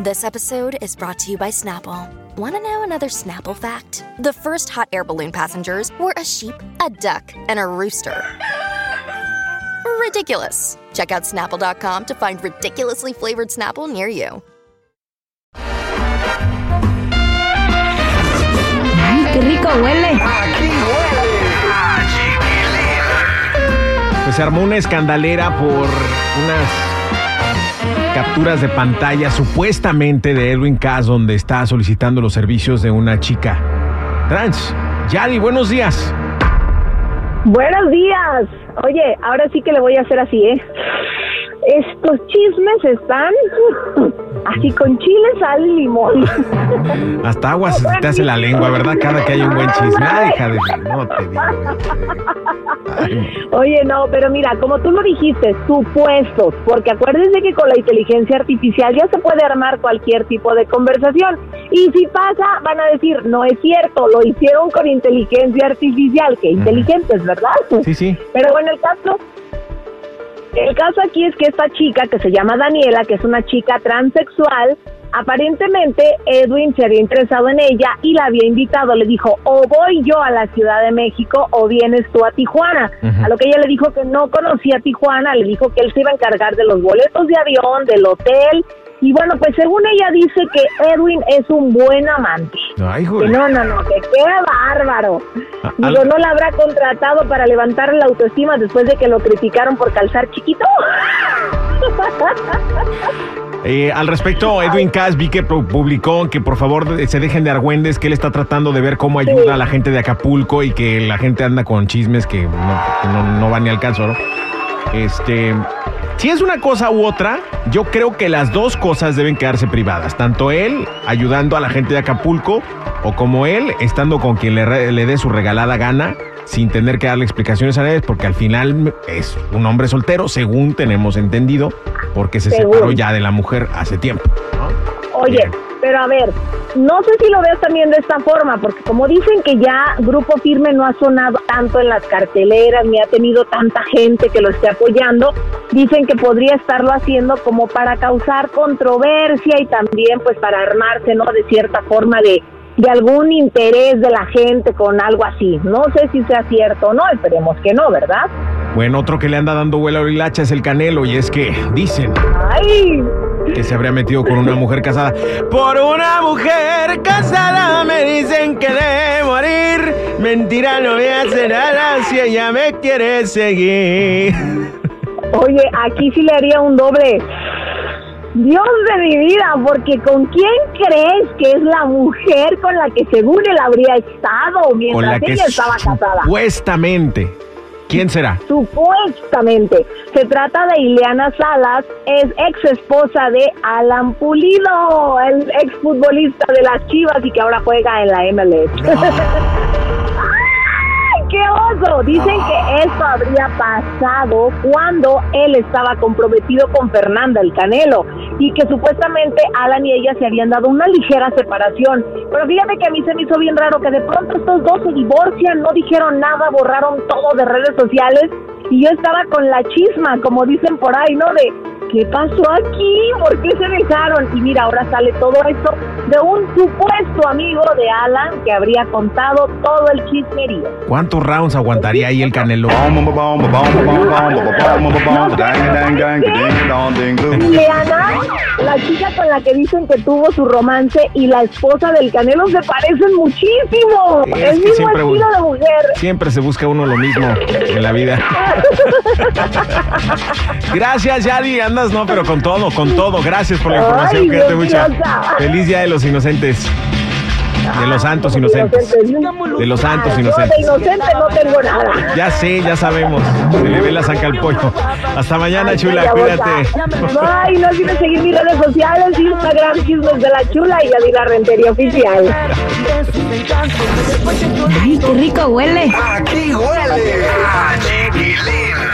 This episode is brought to you by Snapple. Want to know another Snapple fact? The first hot air balloon passengers were a sheep, a duck, and a rooster. Ridiculous. Check out snapple.com to find ridiculously flavored Snapple near you. ¡Qué rico huele! Pues se armó una escandalera por unas capturas de pantalla supuestamente de Edwin Cass donde está solicitando los servicios de una chica trans. Yadi, buenos días. Buenos días. Oye, ahora sí que le voy a hacer así, ¿eh? Estos chismes están así con chile, sal y limón. Hasta agua se te hace la lengua, ¿verdad? Cada que hay un buen chisme. Ay, hija de... No te digo. Oye, no, pero mira, como tú lo dijiste, supuestos, porque acuérdense que con la inteligencia artificial ya se puede armar cualquier tipo de conversación. Y si pasa, van a decir, no es cierto, lo hicieron con inteligencia artificial, que inteligentes, ¿verdad? Sí, sí. Pero bueno, el caso, el caso aquí es que esta chica que se llama Daniela, que es una chica transexual, aparentemente Edwin se había interesado en ella y la había invitado. Le dijo, o voy yo a la Ciudad de México o vienes tú a Tijuana. A lo que ella le dijo que no conocía Tijuana, le dijo que él se iba a encargar de los boletos de avión, del hotel. Y bueno, pues según ella dice que Edwin es un buen amante. Ay, Que no, no, no, que qué bárbaro. Ah, Digo, ¿no la habrá contratado para levantar la autoestima después de que lo criticaron por calzar chiquito? Eh, al respecto, Edwin Cass vi que pu- publicó que por favor se dejen de argüendes, que él está tratando de ver cómo ayuda Sí. a la gente de Acapulco y que la gente anda con chismes que no, que no, no van ni al caso, ¿no? Este, si es una cosa u otra, yo creo que las dos cosas deben quedarse privadas. Tanto él ayudando a la gente de Acapulco o como él estando con quien le, le dé su regalada gana sin tener que darle explicaciones a nadie porque al final es un hombre soltero, según tenemos entendido, porque se separó ya de la mujer hace tiempo. ¿no? Oye, Bien. pero a ver, no sé si lo veas también de esta forma, porque como dicen que ya Grupo Firme no ha sonado tanto en las carteleras, ni ha tenido tanta gente que lo esté apoyando, dicen que podría estarlo haciendo como para causar controversia y también pues para armarse, ¿no? De cierta forma de, de algún interés de la gente con algo así. No sé si sea cierto o no, esperemos que no, ¿verdad? Bueno, otro que le anda dando vuelo a la hilacha es el Canelo y es que dicen ¡Ay! que se habría metido con una mujer casada. Por una mujer casada me dicen que debe morir. Mentira, no voy a hacer nada si ella me quiere seguir. Oye, aquí sí le haría un doble. Dios de mi vida, porque ¿con quién crees que es la mujer con la que según él habría estado Con mientras que ella estaba casada? supuestamente. ¿Quién será? Supuestamente. Se trata de Ileana Salas, es ex esposa de Alan Pulido, el ex futbolista de las Chivas y que ahora juega en la MLS. ¡Ay, qué oso! Dicen que esto habría pasado cuando él estaba comprometido con Fernanda el Canelo y que supuestamente Alan y ella se habían dado una ligera separación. Pero fíjate que a mí se me hizo bien raro que de pronto estos dos se divorcian, no dijeron nada, borraron todo de redes sociales y yo estaba con la chisma, como dicen por ahí, ¿no? De ¿qué pasó aquí? ¿Por qué se dejaron? Y mira, ahora sale todo esto de un supuesto amigo de Alan que habría contado todo el chismerío. ¿Cuántos rounds aguantaría ahí el Canelo? Ileana, la chica con la que dicen que tuvo su romance y la esposa del Canelo se parecen muchísimo. Es el mismo estilo de mujer. Siempre se busca uno lo mismo en la vida. Gracias, Yadi. Andas, no, pero con todo, con todo. Gracias por la información. Mío, sa- Feliz Día de los Inocentes. De los santos inocentes. De los santos Ah, Yo inocentes. de inocente no tengo nada. Ya sé, ya sabemos. Se le ve la saca al pollo. Hasta mañana, Ay, chula. Cuídate. Ay, no olvides seguir mis redes sociales, Instagram, Chismes de la Chula y Yadira Rentería Oficial. ¡Ay, qué rico huele! Aquí huele a chiquilín.